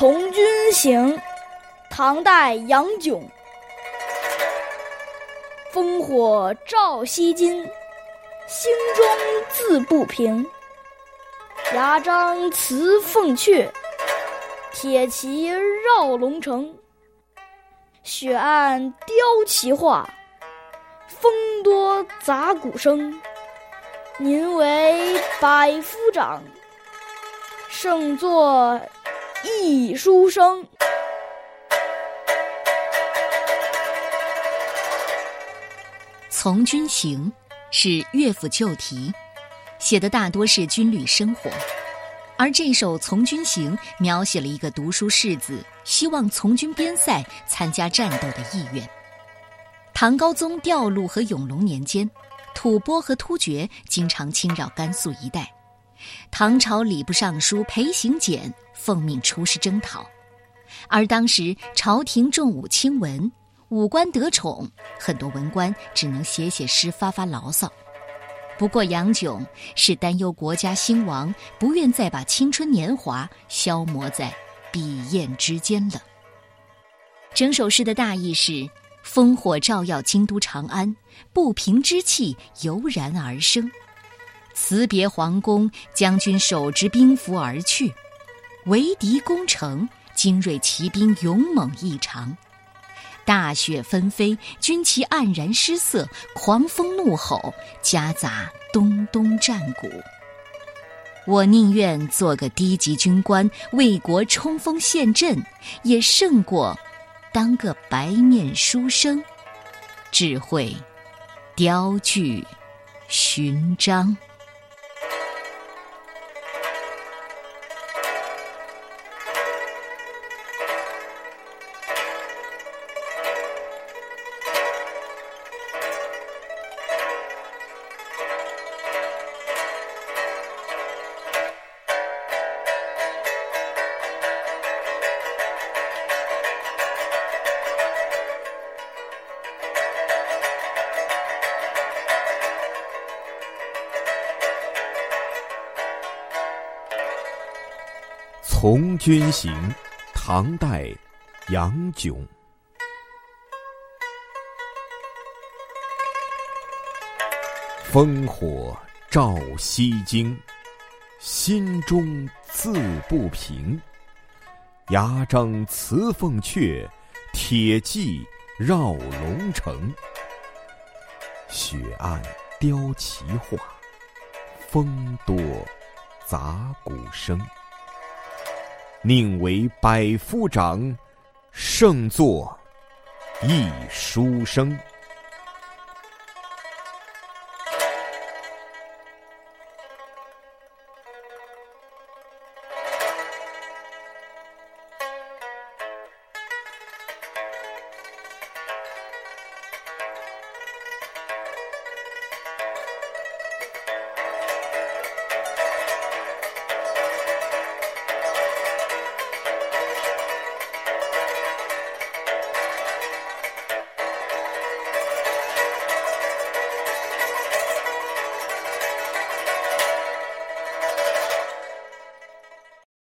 从军行，唐代杨炯。烽火照西京，心中自不平。牙璋辞凤阙，铁骑绕龙城。雪暗雕旗画，风多杂鼓声。您为百夫长，胜作一书生。从军行是乐府旧题，写的大多是军旅生活，而这首《从军行》描写了一个读书士子希望从军边塞参加战斗的意愿。唐高宗调路和永隆年间，吐蕃和突厥经常侵扰甘肃一带，唐朝礼部尚书裴行俭奉命出师征讨，而当时朝廷重武轻文。武官得宠，很多文官只能写写诗发发牢骚。不过杨炯是担忧国家兴亡，不愿再把青春年华消磨在笔砚之间了。整首诗的大意是：烽火照耀京都长安，不平之气油然而生。辞别皇宫，将军手执兵符而去，围敌攻城，精锐骑兵勇猛异常。大雪纷飞，军旗黯然失色，狂风怒吼，夹杂咚咚战鼓。我宁愿做个低级军官，为国冲锋陷阵，也胜过当个白面书生，只会雕具勋章。《从军行》唐代，杨炯。烽火照西京，心中自不平。牙璋辞凤阙，铁骑绕龙城。雪暗雕旗画，风多杂鼓声。宁为百夫长，胜作一书生。